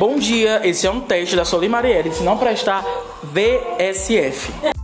Bom dia, esse é um teste da Soli Marielle. Se não prestar, VSF.